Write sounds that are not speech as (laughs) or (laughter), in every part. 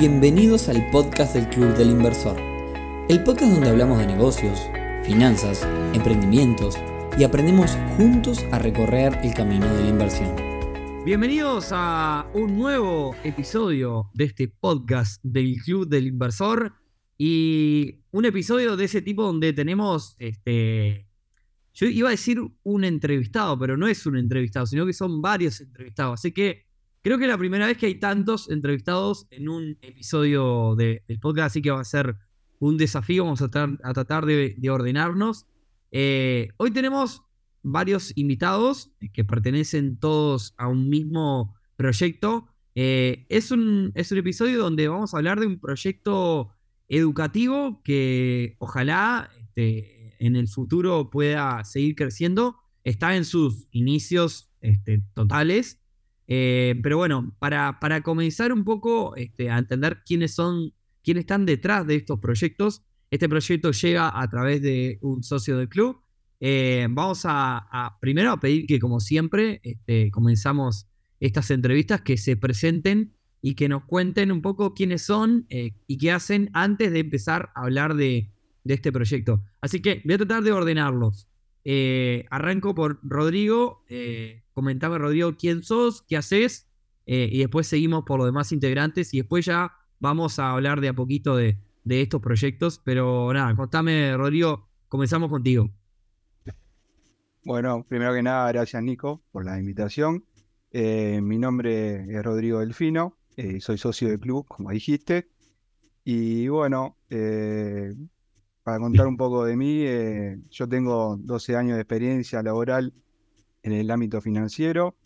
Bienvenidos al podcast del Club del Inversor, el podcast donde hablamos de negocios, finanzas, emprendimientos y aprendemos juntos a recorrer el camino de la inversión. Bienvenidos a un nuevo episodio de este podcast del Club del Inversor y un episodio de ese tipo donde tenemos, este, yo iba a decir un entrevistado, pero no es un entrevistado, sino que son varios entrevistados. Así que creo que es la primera vez que hay tantos entrevistados en un episodio del podcast, así que va a ser un desafío, vamos a, tratar, de, ordenarnos. Eh, hoy tenemos varios invitados que pertenecen todos a un mismo proyecto. Eh, es, un, es un episodio donde vamos a hablar de un proyecto educativo que ojalá este, en el futuro pueda seguir creciendo. Está en sus inicios este, totales. Eh, pero bueno, para, para, comenzar un poco este, a entender quiénes son, quiénes están detrás de estos proyectos, este proyecto llega a través de un socio del club. Eh, vamos a, primero a pedir que, como siempre, este, comenzamos estas entrevistas que se presenten y que nos cuenten un poco quiénes son eh, y qué hacen antes de empezar a hablar de, este proyecto. Así que voy a tratar de ordenarlos. Eh, arranco por Rodrigo. Eh, comentaba Rodrigo quién sos, qué haces, y después seguimos por los demás integrantes y después ya vamos a hablar de a poquito de, de estos proyectos. Pero nada, contame, Rodrigo, comenzamos contigo. Bueno, primero que nada, gracias Nico por la invitación. mi nombre es Rodrigo Delfino, eh, soy socio del club, como dijiste. Y bueno, eh, para contar un poco de mí, eh, yo tengo 12 años de experiencia laboral en el ámbito financiero.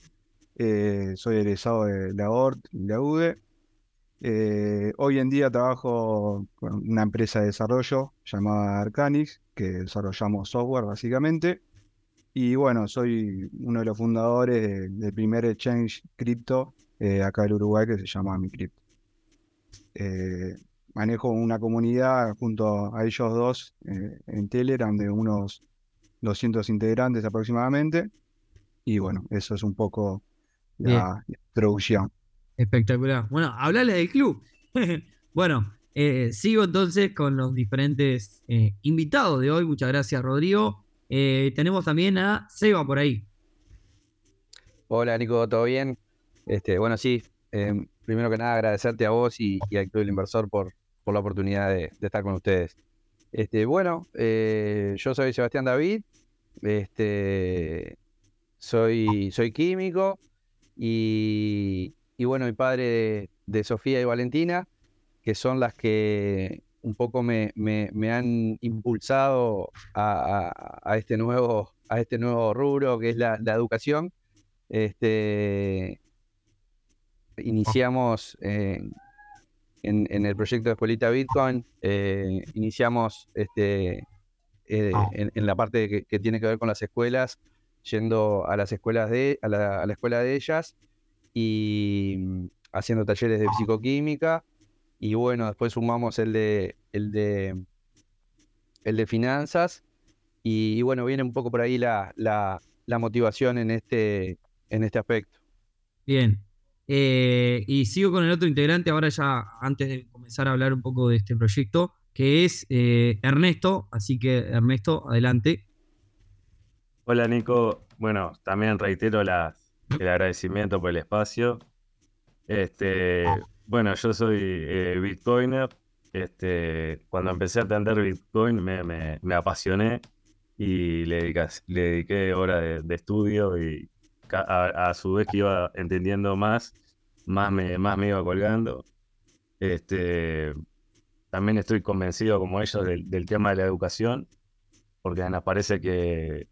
soy egresado de la ORT y la UDE. hoy en día trabajo con una empresa de desarrollo llamada Arcanix, que desarrollamos software básicamente. Y bueno, soy uno de los fundadores del primer exchange cripto eh, acá en Uruguay que se llama MiCrypto. Eh, manejo una comunidad junto a ellos dos eh, en Telegram de unos 200 integrantes aproximadamente. Y bueno, eso es un poco la introducción. Espectacular. Bueno, hablale del club. (laughs) bueno, sigo entonces con los diferentes invitados de hoy. Muchas gracias, Rodrigo. tenemos también a Seba por ahí. Hola, Nico, ¿todo bien? Este, bueno, sí, primero que nada agradecerte a vos y, al Club del Inversor por, por la oportunidad de, estar con ustedes. Este, bueno, eh, yo soy Sebastián David, este, soy, químico y, bueno, mi padre de, Sofía y Valentina, que son las que un poco me, han impulsado a, este nuevo, a este nuevo rubro que es la, educación. Este, iniciamos en, el proyecto de Escuelita Bitcoin, eh, iniciamos este, eh, ah. en, la parte que, tiene que ver con las escuelas, yendo a las escuelas de, a la, escuela de ellas y mm, haciendo talleres de psicoquímica. Y bueno, después sumamos el de, el de, el de finanzas. Y, bueno, viene un poco por ahí la, la, la motivación en este, en este aspecto. Bien, eh, y sigo con el otro integrante ahora ya antes de comenzar a hablar un poco de este proyecto, que es eh, Ernesto. Así que Ernesto, adelante. Hola Nico, bueno, también reitero el agradecimiento por el espacio. Este, bueno, yo soy eh, Bitcoiner. Este, cuando empecé a atender Bitcoin me, apasioné y le, dediqué horas de estudio y, a, su vez que iba entendiendo más, más me, más me iba colgando. Este, también estoy convencido, como ellos, del, tema de la educación, porque nos parece que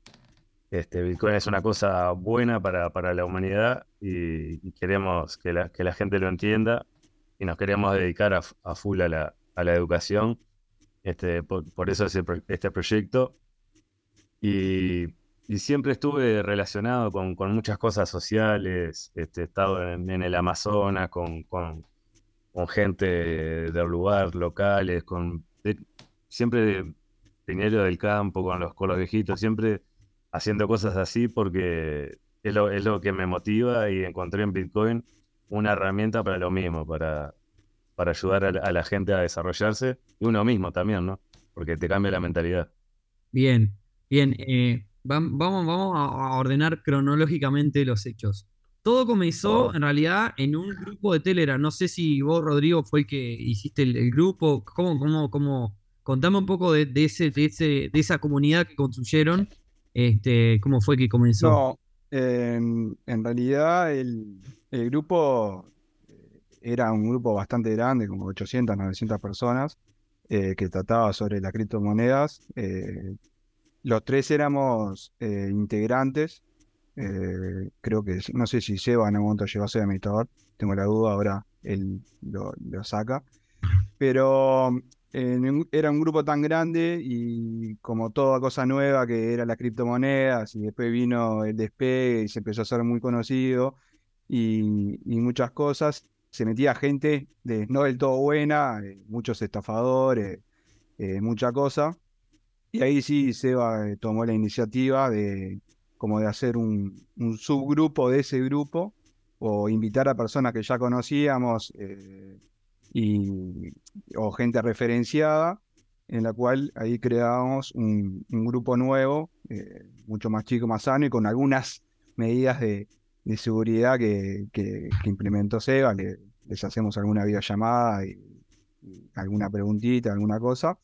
este, Bitcoin es una cosa buena para, para la humanidad y, queremos que la, que la, gente lo entienda y nos queremos dedicar a, full a la, a la educación. Este, por, por eso es este proyecto. Y y siempre estuve relacionado con, muchas cosas sociales, este, he estado en, el Amazonas con, con, gente del lugar, locales, con siempre dinero del campo, con los, con viejitos, siempre haciendo cosas así porque es lo, es lo que me motiva y encontré en Bitcoin una herramienta para lo mismo, para, para ayudar a, la- gente a desarrollarse y uno mismo también, ¿no? Porque te cambia la mentalidad. Bien, bien. eh, vamos, vamos a, ordenar cronológicamente los hechos. Todo comenzó en realidad en un grupo de Telegram. No sé si vos, Rodrigo, fue el que hiciste el, el grupo. ¿Cómo, cómo, cómo? Contame un poco de, de ese, de ese, de esa comunidad que construyeron. Este, ¿cómo fue que comenzó? No, en, en realidad el, el grupo eh, era un grupo bastante grande, como 800, 900 personas, eh, que trataba sobre las criptomonedas. Eh, los tres éramos eh, integrantes. eh, creo que, no sé si Seba en algún momento llegó a ser administrador, tengo la duda, ahora él lo, saca. Pero eh, era un grupo tan grande y como toda cosa nueva que era las criptomonedas y después vino el despegue y se empezó a ser muy conocido y, y muchas cosas, se metía gente de, no del todo buena, muchos estafadores, mucha cosa. Y ahí sí Seba eh, tomó la iniciativa de como de hacer un, subgrupo de ese grupo o invitar a personas que ya conocíamos eh, y, o gente referenciada, en la cual ahí creábamos un, grupo nuevo, eh, mucho más chico, más sano y con algunas medidas de, de seguridad que, que- implementó Seba. le- les hacemos alguna videollamada y, alguna preguntita, alguna cosa.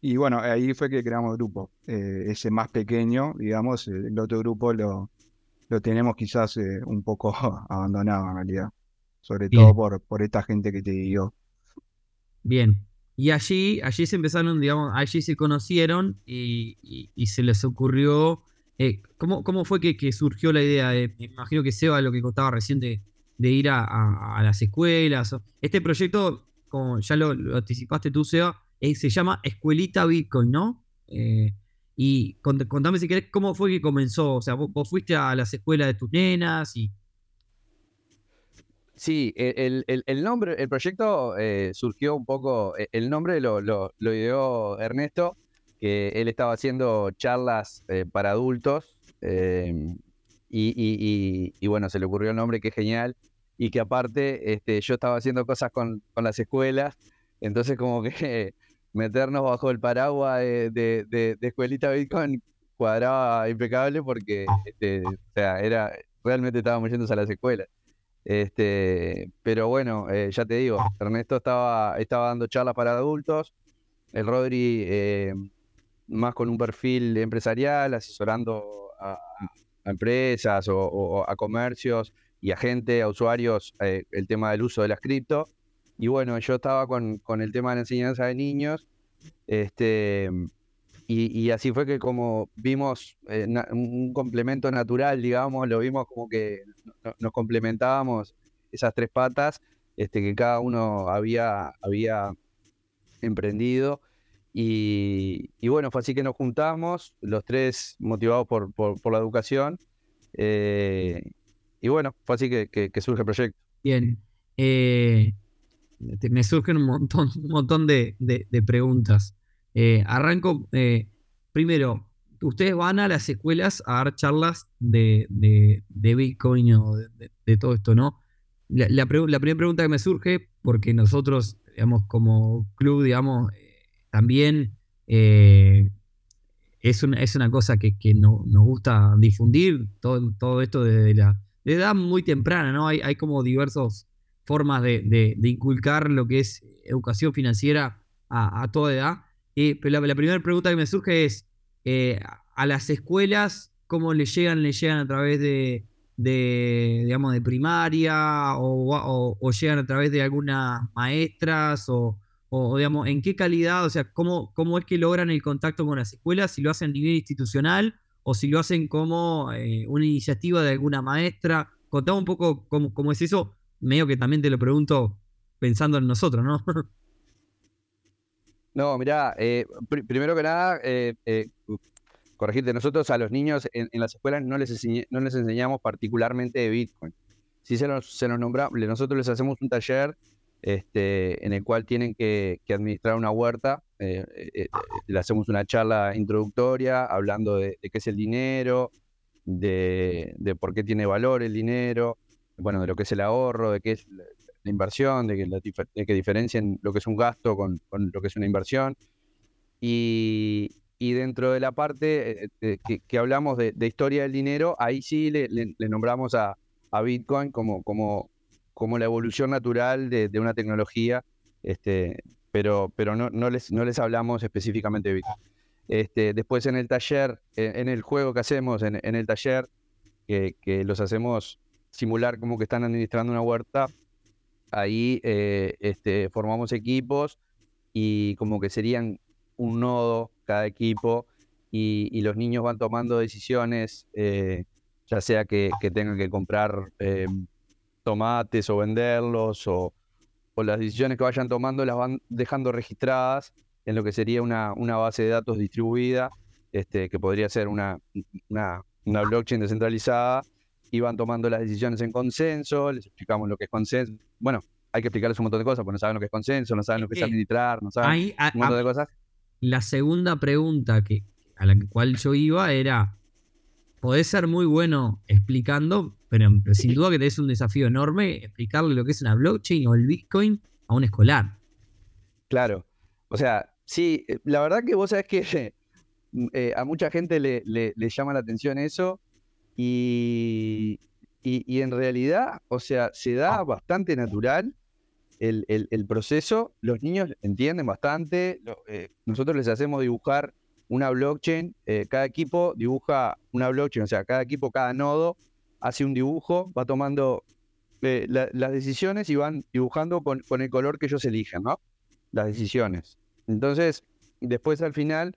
Y bueno, ahí fue que creamos grupo. Eh, ese más pequeño, digamos, eh, el otro grupo lo, lo tenemos quizás eh, un poco (laughs) abandonado en realidad. Sobre Bien. todo por, por esta gente que te digo. Bien. Y allí, allí se empezaron, digamos, allí se conocieron y, y- y se les ocurrió. eh, ¿cómo, cómo fue que, que surgió la idea? de- me imagino que Seba, lo que contaba recién de, de ir a, a- a las escuelas. Este proyecto, como ya lo, lo anticipaste tú, Seba, eh, se llama Escuelita Bitcoin, ¿no? Eh, y cont- contame si querés, ¿cómo fue que comenzó? O sea, vos, fuiste a las escuelas de tus nenas y. Sí, el, el- nombre, el proyecto eh, surgió un poco, el nombre lo, lo, ideó Ernesto, que él estaba haciendo charlas para adultos y- y bueno, se le ocurrió el nombre que es genial y que aparte este, yo estaba haciendo cosas con, con las escuelas, entonces como que meternos bajo el paraguas de, de, Escuelita Bitcoin cuadraba impecable porque este, o sea, era, realmente estábamos yendo a las escuelas. Este, pero bueno, eh, ya te digo, Ernesto estaba, estaba dando charlas para adultos, el Rodri eh, más con un perfil empresarial, asesorando a, a empresas o, o a comercios y a gente, a usuarios, eh, el tema del uso de las cripto. Y bueno, yo estaba con, con el tema de la enseñanza de niños, este, y, así fue que como vimos eh, un complemento natural, digamos, lo vimos como que no- nos complementábamos esas tres patas, este, que cada uno había, había emprendido. Y, bueno, fue así que nos juntamos, los tres motivados por, por- la educación. eh, y bueno, fue así que, surge el proyecto. Bien. eh, me surgen un montón, un montón de, de- preguntas. Eh, arranco. eh, primero, ustedes van a las escuelas a dar charlas de, de- Bitcoin o de, todo esto, ¿no? La, la primera pregunta que me surge, porque nosotros, digamos, como club, digamos, eh, también es, una, es una cosa que, que no- nos gusta difundir, todo, todo esto desde la edad muy temprana, ¿no? Hay, hay como diversas formas de, inculcar lo que es educación financiera a, toda edad. Eh, pero la, primera pregunta que me surge es, eh, a las escuelas, ¿cómo le llegan? ¿Le llegan a través de, de, digamos, de primaria o, llegan a través de algunas maestras o, digamos, en qué calidad, o sea, cómo, cómo es que logran el contacto con las escuelas, si lo hacen a nivel institucional o si lo hacen como eh, una iniciativa de alguna maestra. Contame un poco cómo, cómo es eso, medio que también te lo pregunto pensando en nosotros, ¿no? (laughs) No, mirá, eh, pri- primero que nada, eh, eh, corregirte, nosotros a los niños en, las escuelas no les, enseñamos particularmente de Bitcoin. Sí se nos, se nombra, nosotros les hacemos un taller este, en el cual tienen que, administrar una huerta, eh, le hacemos una charla introductoria hablando de, qué es el dinero, de por qué tiene valor el dinero, bueno, de lo que es el ahorro, de qué es la, inversión, de que, diferencien lo que es un gasto con, lo que es una inversión. Y, dentro de la parte eh, eh, que, hablamos de, historia del dinero, ahí sí le, nombramos a, a, Bitcoin como, como, como la evolución natural de, una tecnología, este, pero, pero no, no, les, no les hablamos específicamente de Bitcoin. Este, después en el taller, en, el juego que hacemos, en, el taller, que, los hacemos simular como que están administrando una huerta, ahí eh, este, formamos equipos y como que serían un nodo cada equipo y, los niños van tomando decisiones, eh, ya sea que, tengan que comprar eh, tomates o venderlos o, o, las decisiones que vayan tomando las van dejando registradas en lo que sería una, una base de datos distribuida, este, que podría ser una, una, una blockchain descentralizada y van tomando las decisiones en consenso, les explicamos lo que es consenso. Bueno, hay que explicarles un montón de cosas, porque no saben lo que es consenso, no saben lo que es administrar, no saben Ahí, a, un montón de cosas la segunda pregunta que, a la cual yo iba era, podés ser muy bueno explicando, pero, pero sin duda que tenés un desafío enorme explicarle lo que es una blockchain o el Bitcoin a un escolar. Claro, o sea, sí, la verdad que vos sabés que (laughs) eh, a mucha gente le, le, le, llama la atención eso y, y, y en realidad, o sea, se da bastante natural el, el, el, proceso, los niños entienden bastante, lo, eh, nosotros les hacemos dibujar una blockchain, eh, cada equipo dibuja una blockchain, o sea, cada equipo, cada nodo hace un dibujo, va tomando eh, la, las decisiones y van dibujando con, con, el color que ellos eligen, ¿no? Las decisiones. Entonces, después al final,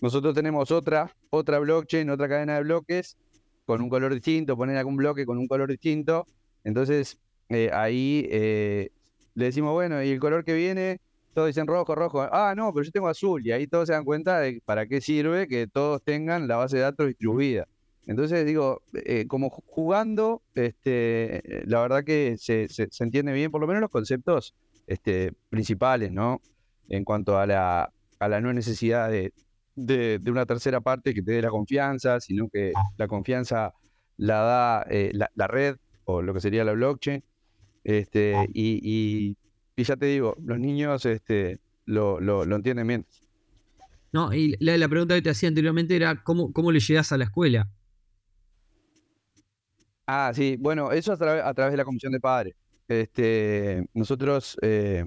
nosotros tenemos otra, otra blockchain, otra cadena de bloques con un color distinto, poner algún bloque con un color distinto. Entonces, eh, ahí eh, le decimos, bueno, y el color que viene, todos dicen rojo, rojo. Ah, no, pero yo tengo azul. Y ahí todos se dan cuenta de para qué sirve que todos tengan la base de datos distribuida. Entonces, digo, eh, como jugando, este, la verdad que se, se, se, entiende bien, por lo menos los conceptos este, principales, ¿no? En cuanto a la, a la no necesidad de, de, de, una tercera parte que te dé la confianza, sino que la confianza la da eh, la, la red o lo que sería la blockchain. Este, y, y, y, ya te digo, los niños este, lo, lo, lo entienden bien. No, y la, la, pregunta que te hacía anteriormente era ¿cómo, cómo le llegas a la escuela? Ah, sí, bueno, eso a, tra a través de la comisión de padres. Este, nosotros eh,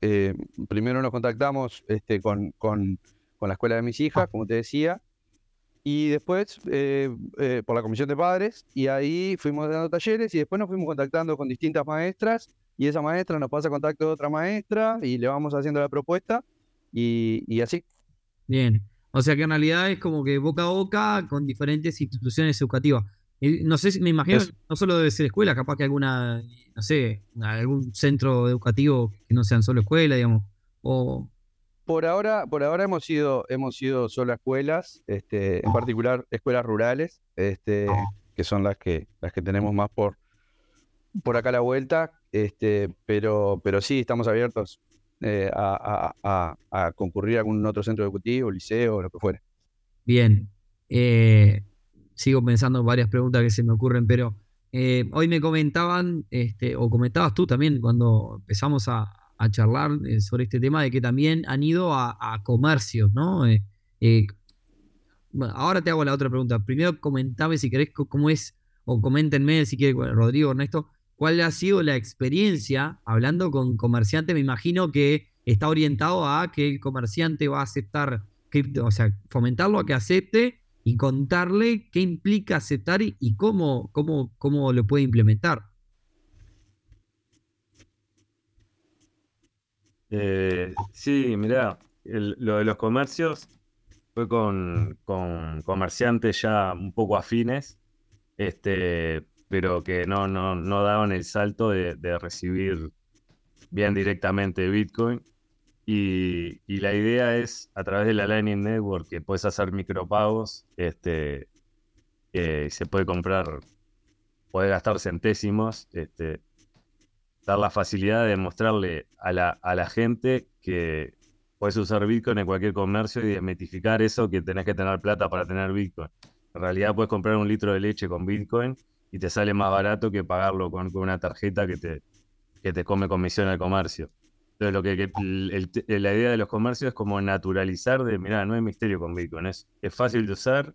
eh, primero nos contactamos este, con, con, con, la escuela de mis hijas, como te decía, y después eh, eh, por la comisión de padres, y ahí fuimos dando talleres y después nos fuimos contactando con distintas maestras y esa maestra nos pasa contacto de otra maestra y le vamos haciendo la propuesta y, y así. Bien, o sea que en realidad es como que boca a boca con diferentes instituciones educativas. No sé, me imagino no solo debe ser escuela, capaz que alguna, no sé, algún centro educativo que no sean solo escuela, digamos, o por ahora, por ahora hemos sido, hemos sido solo escuelas, este, en particular escuelas rurales, este, que son las que, las que tenemos más por, por acá a la vuelta, este, pero, pero sí estamos abiertos eh, a, a, a, concurrir a algún otro centro educativo, liceo, lo que fuera. Bien. Eh, sigo pensando en varias preguntas que se me ocurren, pero eh, hoy me comentaban, este, o comentabas tú también cuando empezamos a, a charlar eh, sobre este tema de que también han ido a, a comercios, ¿no? Eh, eh, ahora te hago la otra pregunta. Primero comentame si querés cómo es, o coméntenme si quiere Rodrigo, Ernesto, cuál ha sido la experiencia hablando con comerciantes. Me imagino que está orientado a que el comerciante va a aceptar o sea, fomentarlo a que acepte y contarle qué implica aceptar y, y cómo, cómo, cómo lo puede implementar. Eh, sí, mirá, lo de los comercios fue con, comerciantes ya un poco afines, este, pero que no, no, no daban el salto de, recibir bien directamente Bitcoin. Y, y, la idea es, a través de la Lightning Network, que puedes hacer micropagos, este, eh, se puede comprar, puede gastar centésimos, este, dar la facilidad de mostrarle a la, a la gente que puedes usar Bitcoin en cualquier comercio y desmitificar eso que tenés que tener plata para tener Bitcoin. En realidad puedes comprar un litro de leche con Bitcoin y te sale más barato que pagarlo con, con una tarjeta que te, que te come comisión al comercio. Entonces, lo que, que la idea de los comercios es como naturalizar de, mira, no hay misterio con Bitcoin, es, es fácil de usar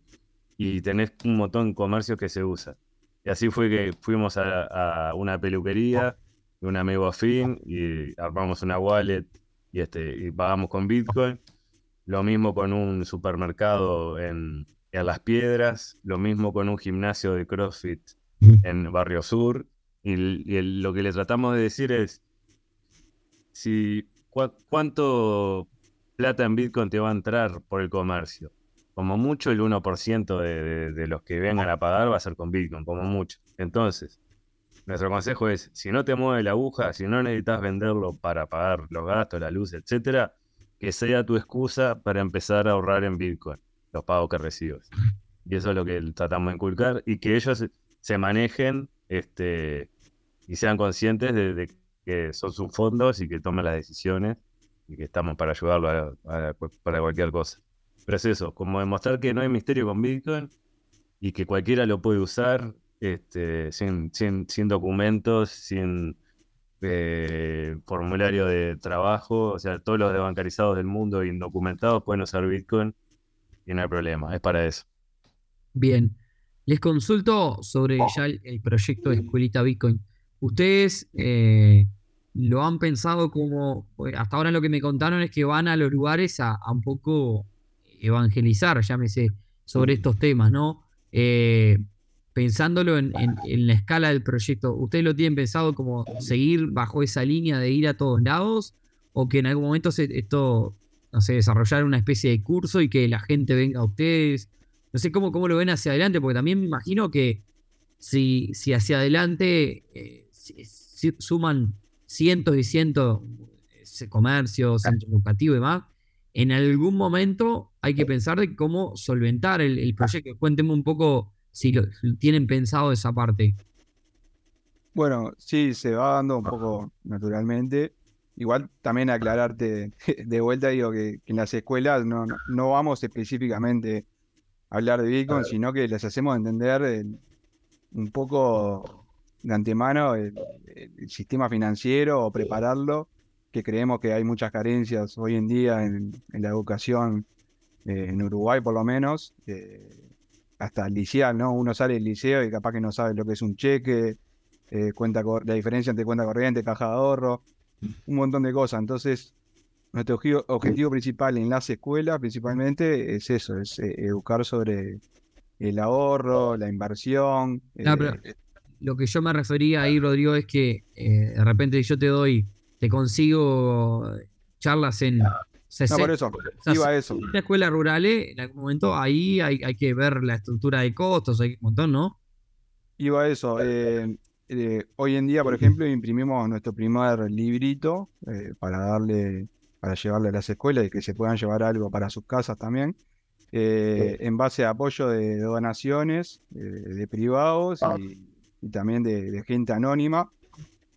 y tenés un montón de comercios que se usa. Y así fue que fuimos a, una peluquería de un amigo afín y armamos una wallet y, este, y pagamos con Bitcoin. Lo mismo con un supermercado en, Las Piedras, lo mismo con un gimnasio de CrossFit en Barrio Sur. Y, lo que le tratamos de decir es, si, ¿cuánto plata en Bitcoin te va a entrar por el comercio? Como mucho el 1% de, de, los que vengan a pagar va a ser con Bitcoin, como mucho. Entonces, nuestro consejo es, si no te mueve la aguja, si no necesitas venderlo para pagar los gastos, la luz, etcétera, que sea tu excusa para empezar a ahorrar en Bitcoin los pagos que recibes. Y eso es lo que tratamos de inculcar y que ellos se manejen este, y sean conscientes de, que son sus fondos y que tomen las decisiones y que estamos para ayudarlo para cualquier cosa. Pero es eso, como demostrar que no hay misterio con Bitcoin y que cualquiera lo puede usar este, sin, sin, documentos, sin eh, formulario de trabajo. O sea, todos los desbancarizados del mundo indocumentados pueden usar Bitcoin y no hay problema, es para eso. Bien, les consulto sobre ya el, proyecto de Escuelita Bitcoin. ¿Ustedes eh, lo han pensado como, hasta ahora lo que me contaron es que van a los lugares a un poco evangelizar, llámese, sobre estos temas, ¿no? Eh, pensándolo en, la escala del proyecto, ¿ustedes lo tienen pensado como seguir bajo esa línea de ir a todos lados? ¿O que en algún momento se, esto, no sé, desarrollar una especie de curso y que la gente venga a ustedes? No sé cómo, cómo lo ven hacia adelante, porque también me imagino que si, si hacia adelante eh, suman cientos y cientos de comercios, centros educativos y demás, en algún momento hay que pensar de cómo solventar el, proyecto. Cuénteme un poco si lo, tienen pensado esa parte. Bueno, sí, se va dando un poco naturalmente. Igual también aclararte (laughs) de vuelta, digo que, en las escuelas no, no, vamos específicamente a hablar de Bitcoin, sino que les hacemos entender un poco de antemano el, sistema financiero o prepararlo que creemos que hay muchas carencias hoy en día en, la educación eh, en Uruguay por lo menos, eh, hasta el liceo, ¿no? Uno sale del liceo y capaz que no sabe lo que es un cheque, eh, cuenta la diferencia entre cuenta corriente, caja de ahorro, un montón de cosas. Entonces, nuestro objetivo, principal en las escuelas principalmente es eso, es educar sobre el ahorro, la inversión. lo que yo me refería ahí, Rodrigo, es que de repente yo te doy te consigo charlas en 60. No, por eso, iba a eso. En la escuela rural, eh, en algún momento, ahí hay, que ver la estructura de costos, hay un montón, ¿no? Iba a eso. Eh, eh, hoy en día, por ejemplo, imprimimos nuestro primer librito para darle, para llevarle a las escuelas y que se puedan llevar algo para sus casas también. en base a apoyo de, donaciones de privados y, también de, gente anónima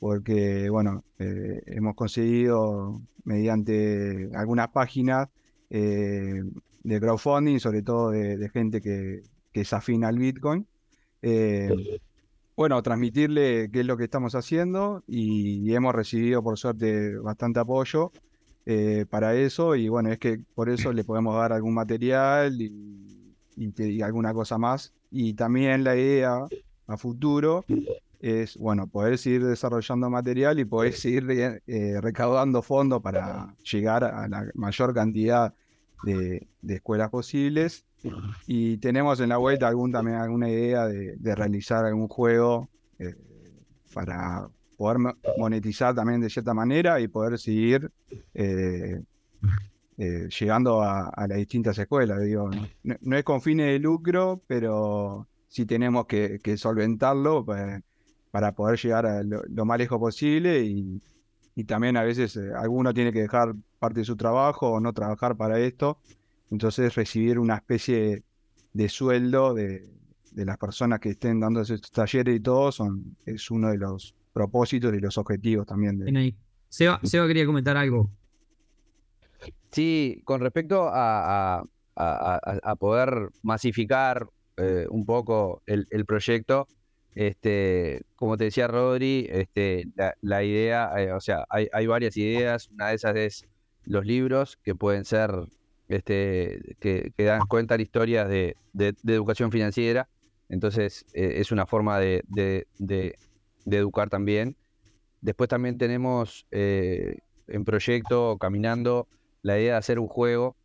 porque bueno, eh, hemos conseguido mediante algunas páginas eh, de crowdfunding, sobre todo de, gente que, que, es afín al Bitcoin, eh, bueno, transmitirle qué es lo que estamos haciendo y, hemos recibido por suerte bastante apoyo para eso y bueno, es que por eso le podemos dar algún material y, y alguna cosa más. Y también la idea a futuro es, bueno, poder seguir desarrollando material y poder seguir eh, recaudando fondos para llegar a la mayor cantidad de, escuelas posibles. Y tenemos en la vuelta algún, también alguna idea de, realizar algún juego eh, para poder monetizar también de cierta manera y poder seguir eh, llegando a, las distintas escuelas. Digo, no, es con fines de lucro, pero si tenemos que, que solventarlo, pues para poder llegar a lo, más lejos posible y, también a veces eh, alguno tiene que dejar parte de su trabajo o no trabajar para esto, entonces recibir una especie de sueldo de, las personas que estén dando estos talleres y todo son, es uno de los propósitos y los objetivos también. De... Seba, quería comentar algo. Sí, con respecto a, poder masificar eh, un poco el, el proyecto, Este, como te decía Rodri, este, la, idea, eh, o sea, hay, varias ideas. Una de esas es los libros que pueden ser, este, que, dan, cuentan historias de, educación financiera. Entonces, eh, es una forma de, educar también. Después también tenemos eh, en proyecto, caminando, la idea de hacer un juego,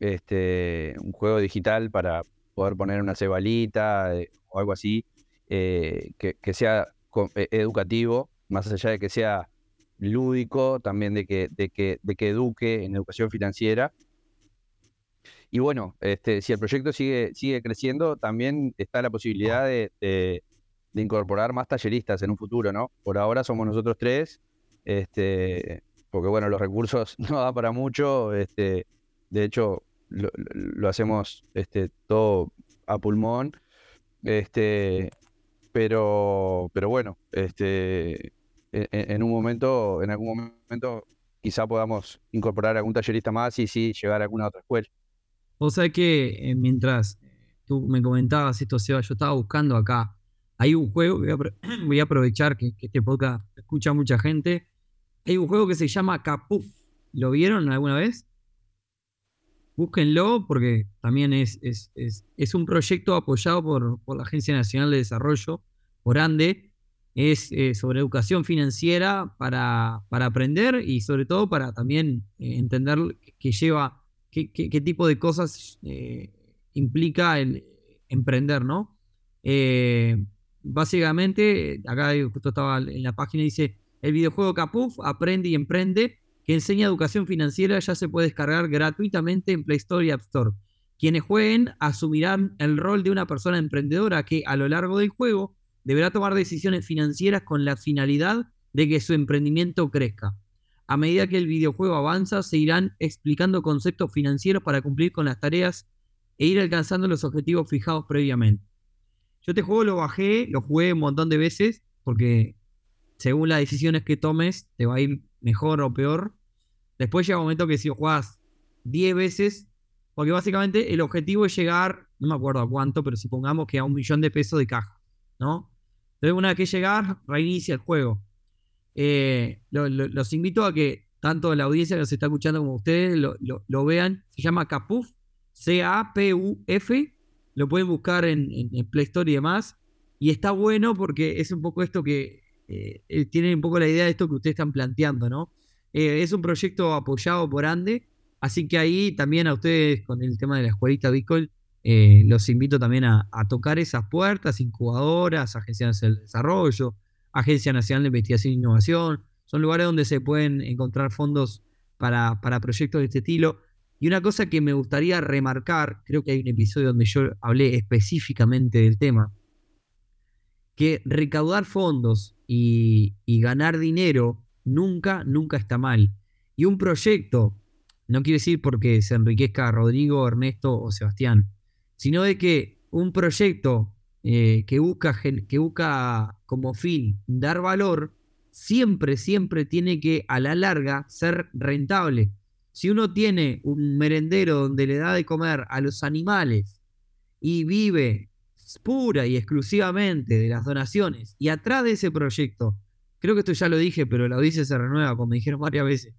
este, un juego digital para poder poner una cebalita o algo así, eh, que, sea eh, educativo, más allá de que sea lúdico, también de que, de que, eduque en educación financiera. Y bueno, este, si el proyecto sigue, sigue creciendo, también está la posibilidad de, incorporar más talleristas en un futuro, ¿no? Por ahora somos nosotros tres, este, porque bueno, los recursos (laughs) no da para mucho, este, de hecho lo, hacemos todo a pulmón, pero, pero bueno, este, e, e, en, un momento, en algún momento, quizá podamos incorporar algún tallerista más y sí llegar a alguna otra escuela. O sea que eh, mientras tú me comentabas esto, Seba, yo estaba buscando acá. Hay un juego, (clears throat) voy a, aprovechar que, este podcast escucha mucha gente. Hay un juego que se llama Capuf. ¿Lo vieron alguna vez? Búsquenlo porque también es, es, es, un proyecto apoyado por, por, la Agencia Nacional de Desarrollo, por ANDE. Es eh, sobre educación financiera para, para, aprender y sobre todo para también eh, entender que lleva, qué, qué, tipo de cosas eh, implica emprender, ¿no? básicamente, acá justo estaba en la página, dice, el videojuego Capuf aprende y emprende que enseña educación financiera ya se puede descargar gratuitamente en Play Store y App Store. Quienes jueguen asumirán el rol de una persona emprendedora que a lo largo del juego deberá tomar decisiones financieras con la finalidad de que su emprendimiento crezca. A medida que el videojuego avanza, se irán explicando conceptos financieros para cumplir con las tareas e ir alcanzando los objetivos fijados previamente. Yo este juego lo bajé, lo jugué un montón de veces, porque según las decisiones que tomes, te va a ir mejor o peor. Después llega un momento que si lo jugás 10 veces, porque básicamente el objetivo es llegar, no me acuerdo a cuánto, pero supongamos que a un millón de pesos de caja, ¿no? Entonces, una vez que llegar, reinicia el juego. Eh, los invito a que tanto la audiencia que nos está escuchando como ustedes lo, vean. Se llama Capuf, C-A-P-U-F. Lo pueden buscar en, en, Play Store y demás. Y está bueno porque es un poco esto que eh, eh, tienen un poco la idea de esto que ustedes están planteando, ¿no? Eh, es un proyecto apoyado por Ande, así que ahí también a ustedes con el tema de la escuelita Bitcoin, los invito también a, tocar esas puertas, incubadoras, agencias de desarrollo, Agencia Nacional de Investigación e Innovación, son lugares donde se pueden encontrar fondos para, para proyectos de este estilo. Y una cosa que me gustaría remarcar, creo que hay un episodio donde yo hablé específicamente del tema, que recaudar fondos y, ganar dinero nunca, nunca está mal. Y un proyecto, no quiere decir porque se enriquezca Rodrigo, Ernesto o Sebastián, sino de que un proyecto eh, que, busca, que busca como fin dar valor, siempre, siempre tiene que a la larga ser rentable. Si uno tiene un merendero donde le da de comer a los animales y vive pura y exclusivamente de las donaciones y atrás de ese proyecto, creo que esto ya lo dije, pero la audiencia se renueva, como me dijeron varias veces,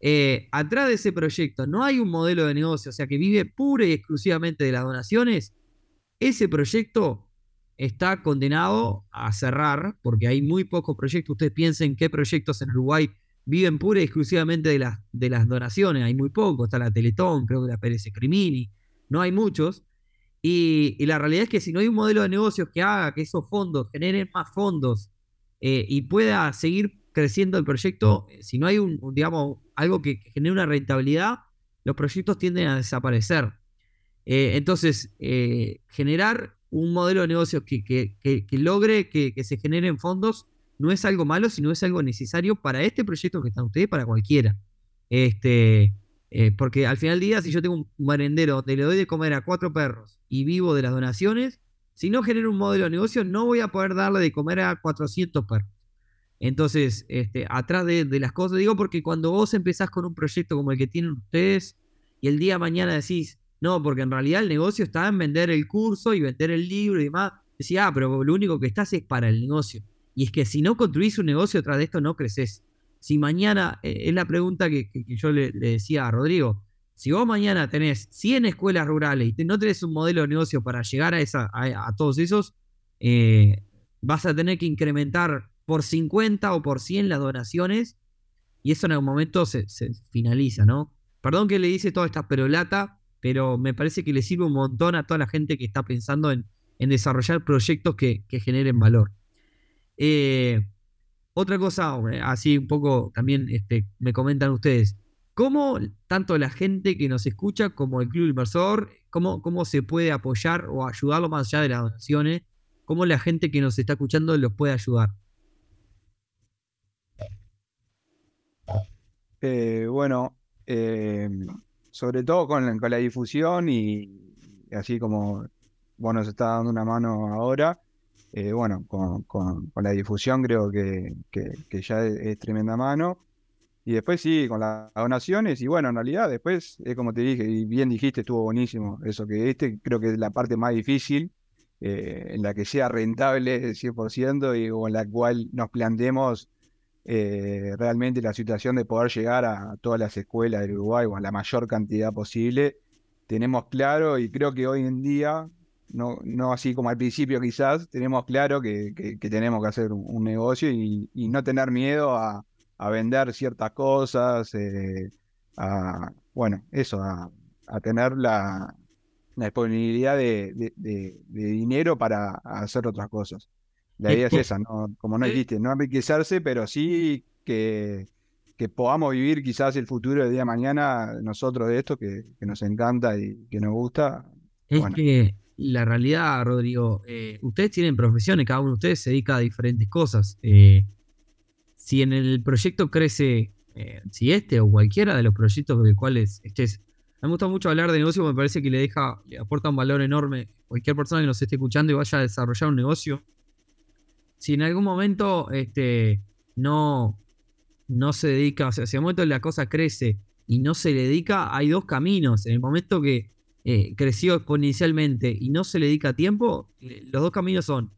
eh, atrás de ese proyecto no hay un modelo de negocio, o sea, que vive pura y exclusivamente de las donaciones, ese proyecto está condenado a cerrar, porque hay muy pocos proyectos. Ustedes piensen qué proyectos en Uruguay viven pura y exclusivamente de las, de las donaciones, hay muy pocos, está la Teletón, creo que la Pérez Crimini, no hay muchos. Y, la realidad es que si no hay un modelo de negocios que haga que esos fondos generen más fondos eh, y pueda seguir creciendo el proyecto, eh, si no hay un, digamos, algo que, genere una rentabilidad, los proyectos tienden a desaparecer. Eh, entonces, generar un modelo de negocios que, que logre que, se generen fondos no es algo malo, sino es algo necesario para este proyecto que están ustedes, para cualquiera. Este, eh, porque al final del día, si yo tengo un merendero donde le doy de comer a cuatro perros y vivo de las donaciones, si no genero un modelo de negocio, no voy a poder darle de comer a 400 perros. Entonces, este, atrás de, las cosas, digo, porque cuando vos empezás con un proyecto como el que tienen ustedes y el día de mañana decís, no, porque en realidad el negocio está en vender el curso y vender el libro y demás, decía, ah, pero lo único que estás es para el negocio. Y es que si no construís un negocio tras de esto, no creces. Si mañana, eh, es la pregunta que, yo le, decía a Rodrigo, si vos mañana tenés 100 escuelas rurales y no tenés un modelo de negocio para llegar a, todos esos, eh, vas a tener que incrementar por 50 o por 100 las donaciones y eso en algún momento se, finaliza, ¿no? Perdón que le dice toda esta perolata, pero me parece que le sirve un montón a toda la gente que está pensando en, desarrollar proyectos que, generen valor. Eh, otra cosa, así un poco también este, me comentan ustedes, ¿cómo tanto la gente que nos escucha como el Club Inversor, cómo, cómo se puede apoyar o ayudarlo más allá de las donaciones? ¿Cómo la gente que nos está escuchando los puede ayudar? Eh, bueno, eh, sobre todo con, la difusión y así como vos nos está dando una mano ahora, eh, bueno, con, la difusión creo que, ya es, tremenda mano. Y después sí, con las donaciones, y bueno, en realidad después es como te dije, y bien dijiste, estuvo buenísimo eso que este creo que es la parte más difícil, en la que sea rentable 100% y con la cual nos planteemos eh, realmente la situación de poder llegar a todas las escuelas del Uruguay o la mayor cantidad posible, tenemos claro y creo que hoy en día, no, no así como al principio quizás, tenemos claro que, tenemos que hacer un, negocio y, no tener miedo a, vender ciertas cosas, eh, a, bueno, eso, a, tener la, disponibilidad de, dinero para hacer otras cosas. La idea es esa, ¿no? como no dijiste, no enriquecerse, pero sí que, podamos vivir quizás el futuro del día de mañana nosotros de esto que, nos encanta y que nos gusta. Es que la realidad, Rodrigo, eh, ustedes tienen profesiones, cada uno de ustedes se dedica a diferentes cosas. Eh, si en el proyecto crece, eh, si este o cualquiera de los proyectos de cuales estés, me gusta mucho hablar de negocio, me parece que le deja, le aporta un valor enorme. Cualquier persona que nos esté escuchando y vaya a desarrollar un negocio, si en algún momento este, no, no se dedica, o sea, si en algún momento la cosa crece y no se le dedica, hay dos caminos. En el momento que eh, creció exponencialmente y no se le dedica tiempo, los dos caminos son,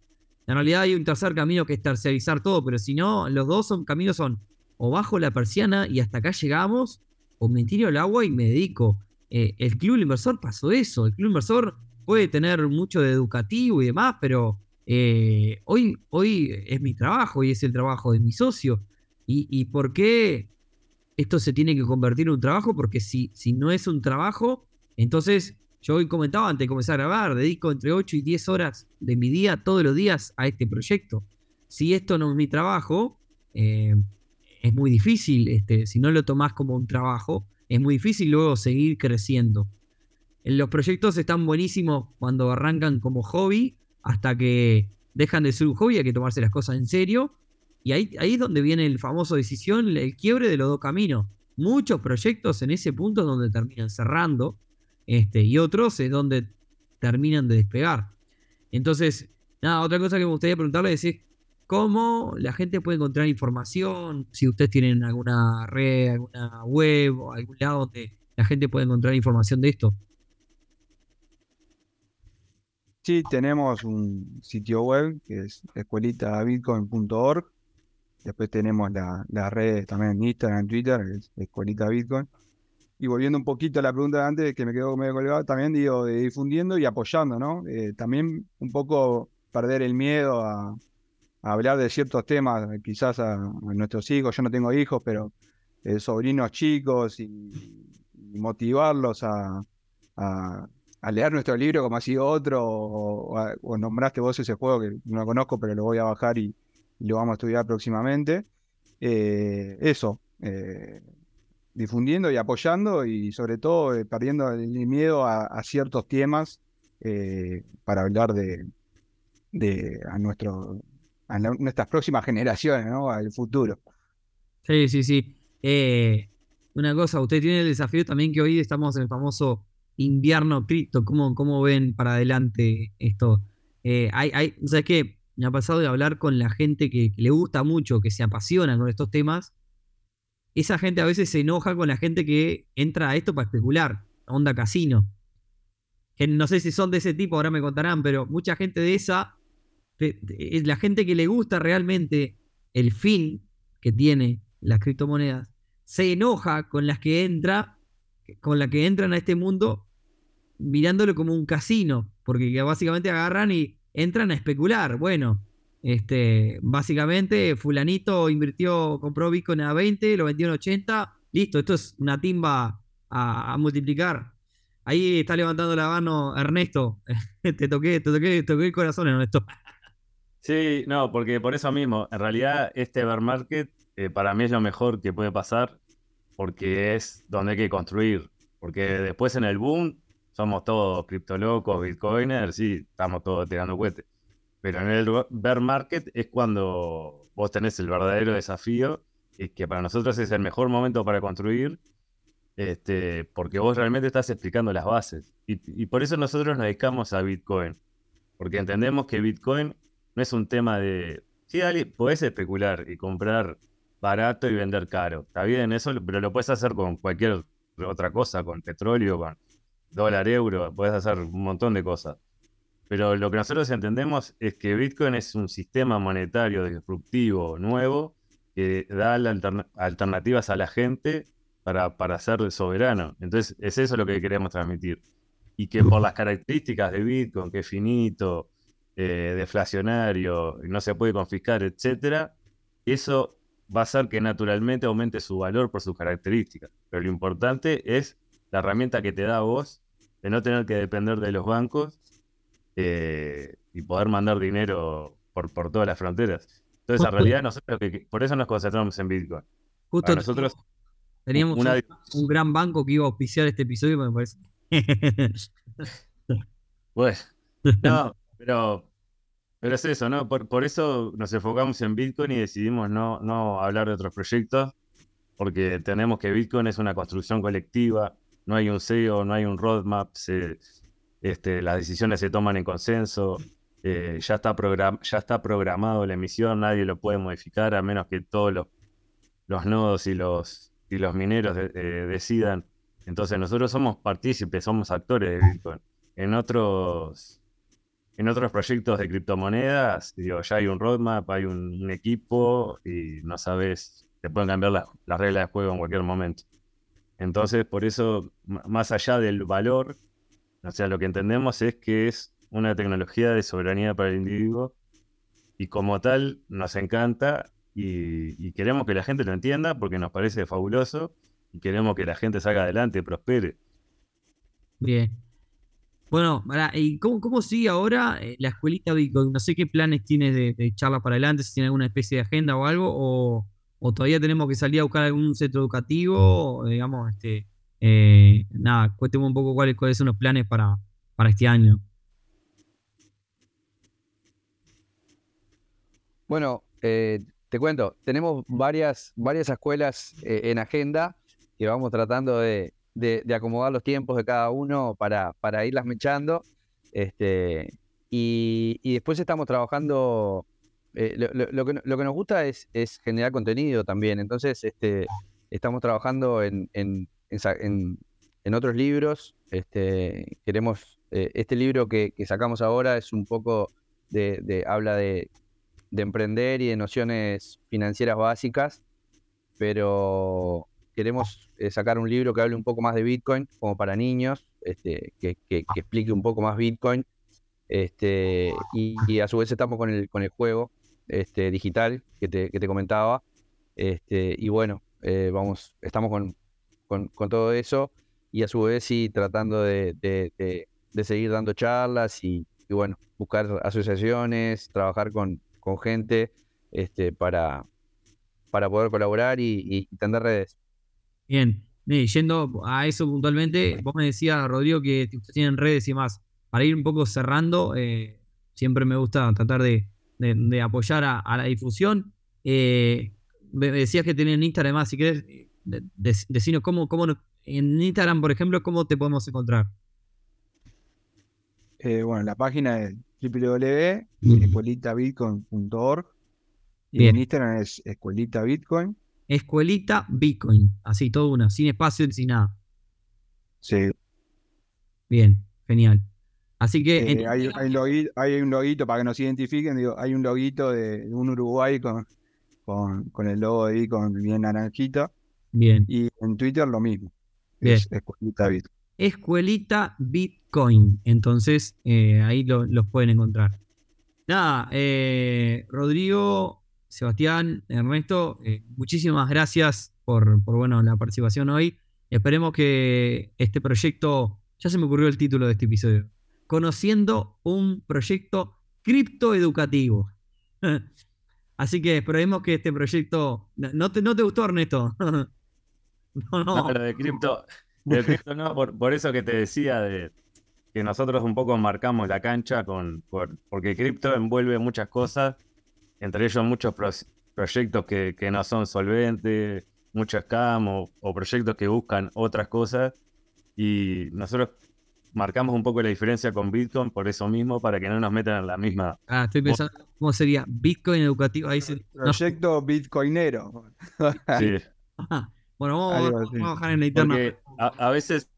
en realidad hay un tercer camino que es tercerizar todo, pero si no, los dos caminos son o bajo la persiana y hasta acá llegamos, o me tiro al agua y me dedico. Eh, el club inversor pasó eso, el club inversor puede tener mucho de educativo y demás, pero eh, hoy, hoy es mi trabajo y es el trabajo de mi socio. ¿Y, por qué esto se tiene que convertir en un trabajo? Porque si, si no es un trabajo, entonces yo hoy comentaba antes de comenzar a grabar, dedico entre 8 y 10 horas de mi día todos los días a este proyecto. Si esto no es mi trabajo, eh, es muy difícil, este, si no lo tomás como un trabajo, es muy difícil luego seguir creciendo. Los proyectos están buenísimos cuando arrancan como hobby hasta que dejan de ser un hobby, hay que tomarse las cosas en serio. Y ahí, ahí es donde viene el famoso decisión, el quiebre de los dos caminos. Muchos proyectos en ese punto es donde terminan cerrando, este, y otros es donde terminan de despegar. Entonces, nada, otra cosa que me gustaría preguntarle es cómo la gente puede encontrar información, si ustedes tienen alguna red, alguna web o algún lado donde la gente puede encontrar información de esto. Sí, tenemos un sitio web que es escuelitabitcoin.org. Después tenemos las la redes también en Instagram, Twitter, que es Escuelita Bitcoin. Y volviendo un poquito a la pregunta de antes, que me quedó medio colgado, también digo, difundiendo y apoyando, ¿no? Eh, también un poco perder el miedo a, hablar de ciertos temas, quizás a, nuestros hijos. Yo no tengo hijos, pero eh, sobrinos chicos y, motivarlos a leer nuestro libro como ha sido otro, o, nombraste vos ese juego que no lo conozco, pero lo voy a bajar y, lo vamos a estudiar próximamente. Eh, eso, eh, difundiendo y apoyando y sobre todo eh, perdiendo el miedo a, ciertos temas para hablar de, de a, nuestro, a nuestras próximas generaciones, ¿no? al futuro. Sí, sí, sí. una cosa, usted tiene el desafío también que hoy estamos en el famoso invierno cripto? ¿Cómo, ¿Cómo ven para adelante esto? Eh, hay, hay, ¿Sabes qué? Me ha pasado de hablar con la gente que, le gusta mucho, que se apasiona con estos temas. Esa gente a veces se enoja con la gente que entra a esto para especular, onda casino. Que no sé si son de ese tipo, ahora me contarán, pero mucha gente de esa la gente que le gusta realmente el fin que tiene las criptomonedas, se enoja con las que entra, con las que entran a este mundo mirándolo como un casino, porque básicamente agarran y entran a especular. Bueno, este, básicamente fulanito invirtió, compró Bitcoin a 20, lo vendió en 80, listo, esto es una timba a, multiplicar. Ahí está levantando la mano Ernesto. (laughs) te toqué, te toqué, te toqué el corazón, Ernesto. Sí, no, porque por eso mismo, en realidad este bear market eh, para mí es lo mejor que puede pasar porque es donde hay que construir. Porque después en el boom somos todos criptolocos, bitcoiners, sí, estamos todos tirando cohetes. Pero en el bear market es cuando vos tenés el verdadero desafío y que para nosotros es el mejor momento para construir, este, porque vos realmente estás explicando las bases. Y, por eso nosotros nos dedicamos a Bitcoin, porque entendemos que Bitcoin no es un tema de, sí, dale, podés especular y comprar barato y vender caro. Está bien eso, pero lo puedes hacer con cualquier otra cosa, con petróleo, con dólar, euro, puedes hacer un montón de cosas. Pero lo que nosotros entendemos es que Bitcoin es un sistema monetario disruptivo, nuevo, que da alternativas a la gente para, para ser soberano. Entonces, es eso lo que queremos transmitir. Y que por las características de Bitcoin, que es finito, eh, deflacionario, no se puede confiscar, etcétera, eso va a hacer que naturalmente aumente su valor por sus características. Pero lo importante es la herramienta que te da vos de no tener que depender de los bancos eh, y poder mandar dinero por, por todas las fronteras. Entonces, en realidad, nosotros por eso nos concentramos en Bitcoin. Justo nosotros teníamos un, gran banco que iba a auspiciar este episodio, me parece. (laughs) bueno, no, pero pero es eso, ¿no? Por, eso nos enfocamos en Bitcoin y decidimos no, no hablar de otros proyectos, porque tenemos que Bitcoin es una construcción colectiva, no hay un CEO, no hay un roadmap, este, las decisiones se toman en consenso, eh, ya, está ya programado la emisión, nadie lo puede modificar a menos que todos los, los nodos y los, y los mineros decidan. Entonces nosotros somos partícipes, somos actores de Bitcoin. En otros en otros proyectos de criptomonedas, ya hay un roadmap, hay un, equipo y no sabes, te pueden cambiar las reglas de juego en cualquier momento. Entonces, por eso, más allá del valor, o sea, lo que entendemos es que es una tecnología de soberanía para el individuo y como tal nos encanta y, queremos que la gente lo entienda porque nos parece fabuloso y queremos que la gente salga adelante prospere. Bien. Bueno, ¿y cómo, sigue ahora eh, la escuelita? No sé qué planes tienes de, de para adelante, si tiene alguna especie de agenda o algo, o, todavía tenemos que salir a buscar algún centro educativo, digamos, este, eh, nada, cuénteme un poco cuáles, son los planes para, para este año. Bueno, eh, te cuento, tenemos varias, varias escuelas en agenda que vamos tratando de, de, acomodar los tiempos de cada uno para, para irlas mechando. Este, y, después estamos trabajando, eh, lo, que, nos gusta es, es, generar contenido también, entonces este, estamos trabajando en, en, en, otros libros, este, queremos, eh, este libro que, sacamos ahora es un poco de, habla de, de emprender y de nociones financieras básicas, pero queremos eh, sacar un libro que hable un poco más de Bitcoin, como para niños, este, que, explique un poco más Bitcoin. Este, y, a su vez estamos con el, con el juego este, digital que te, comentaba. Este, y bueno, eh, vamos, estamos con, todo eso. Y a su vez sí tratando de, seguir dando charlas y, bueno, buscar asociaciones, trabajar con, gente este, para, para poder colaborar y, y tender redes. Bien, yendo a eso puntualmente, vos me decías, Rodrigo, que ustedes tienen redes y más. Para ir un poco cerrando, eh, siempre me gusta tratar de, apoyar a, la difusión. Eh, me decías que tienen Instagram más, si querés, decinos cómo, cómo en Instagram, por ejemplo, cómo te podemos encontrar. Eh, bueno, la página es www.escuelitabitcoin.org y en Instagram es Escuelita Bitcoin. Escuelita Bitcoin. Así, todo una, sin espacio, sin nada. Sí. Bien, genial. Así que Eh, en hay, hay, hay un loguito para que nos identifiquen, digo, hay un loguito de, de un Uruguay con, con, con el logo ahí con bien naranjita. Bien. Y en Twitter lo mismo. Bien. Es Escuelita Bit. Escuelita Bitcoin. Entonces, eh, ahí lo- los pueden encontrar. Nada, eh, Rodrigo, Sebastián, Ernesto, eh, muchísimas gracias por, por, bueno, la participación hoy. Esperemos que este proyecto, ya se me ocurrió el título de este episodio, conociendo un proyecto criptoeducativo. (laughs) Así que esperemos que este proyecto... ¿No no te, no te gustó, Ernesto? (laughs) (laughs) no, no. No, lo de cripto, de cripto no, por, por eso que te decía de que nosotros un poco marcamos la cancha con, por- porque cripto envuelve muchas cosas, entre ellos muchos pros- proyectos que, que no son solventes, muchos scam o, o proyectos que buscan otras cosas y nosotros marcamos un poco la diferencia con Bitcoin por eso mismo, para que no nos metan en la misma. Ah, estoy pensando cómo sería Bitcoin educativo. Ahí se- no. Proyecto Bitcoinero. Sí. (laughs) Bueno, vamos, Algo vamos así. a bajar en la interna. Porque a, a veces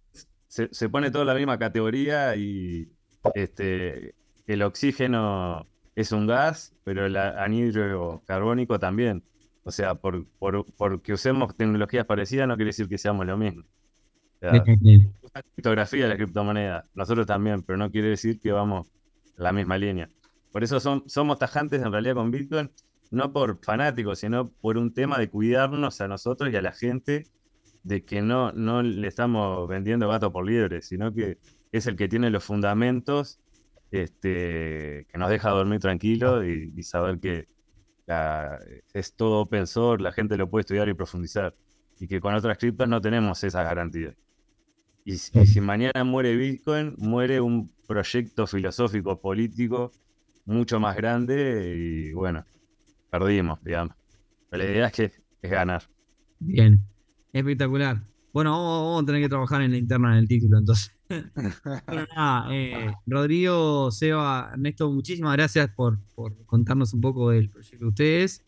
se, se pone todo en la misma categoría y este, el oxígeno es un gas, pero el a- anhidro carbónico también. O sea, por, por, porque usemos tecnologías parecidas no quiere decir que seamos lo mismo. O sea, criptografía de la criptomoneda, nosotros también, pero no quiere decir que vamos en la misma línea. Por eso son, somos tajantes en realidad con Bitcoin, no por fanáticos, sino por un tema de cuidarnos a nosotros y a la gente de que no, no le estamos vendiendo gato por liebre, sino que es el que tiene los fundamentos este, que nos deja dormir tranquilo y, saber que es todo open source, la gente lo puede estudiar y profundizar. Y que con otras criptos no tenemos esas garantías. Y si mañana muere Bitcoin, muere un proyecto filosófico, político mucho más grande y bueno, perdimos, digamos. Pero la idea es que es ganar. Bien. Espectacular. Bueno, vamos, vamos a tener que trabajar en la interna del título entonces. (laughs) Bueno, nada, eh, Rodrigo, Seba, Ernesto, muchísimas gracias por, por contarnos un poco del proyecto de ustedes.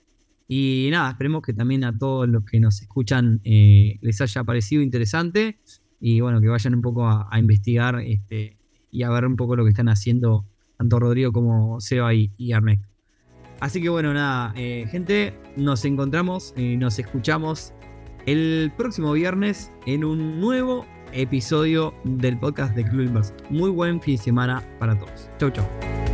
Y nada, esperemos que también a todos los que nos escuchan eh, les haya parecido interesante. Y bueno, que vayan un poco a, a investigar este, y a ver un poco lo que están haciendo tanto Rodrigo como Seba y, y Ernesto. Así que bueno, nada, eh, gente, nos encontramos y nos escuchamos el próximo viernes en un nuevo episodio del podcast de Club. Muy buen fin de semana para todos. Chau, chau.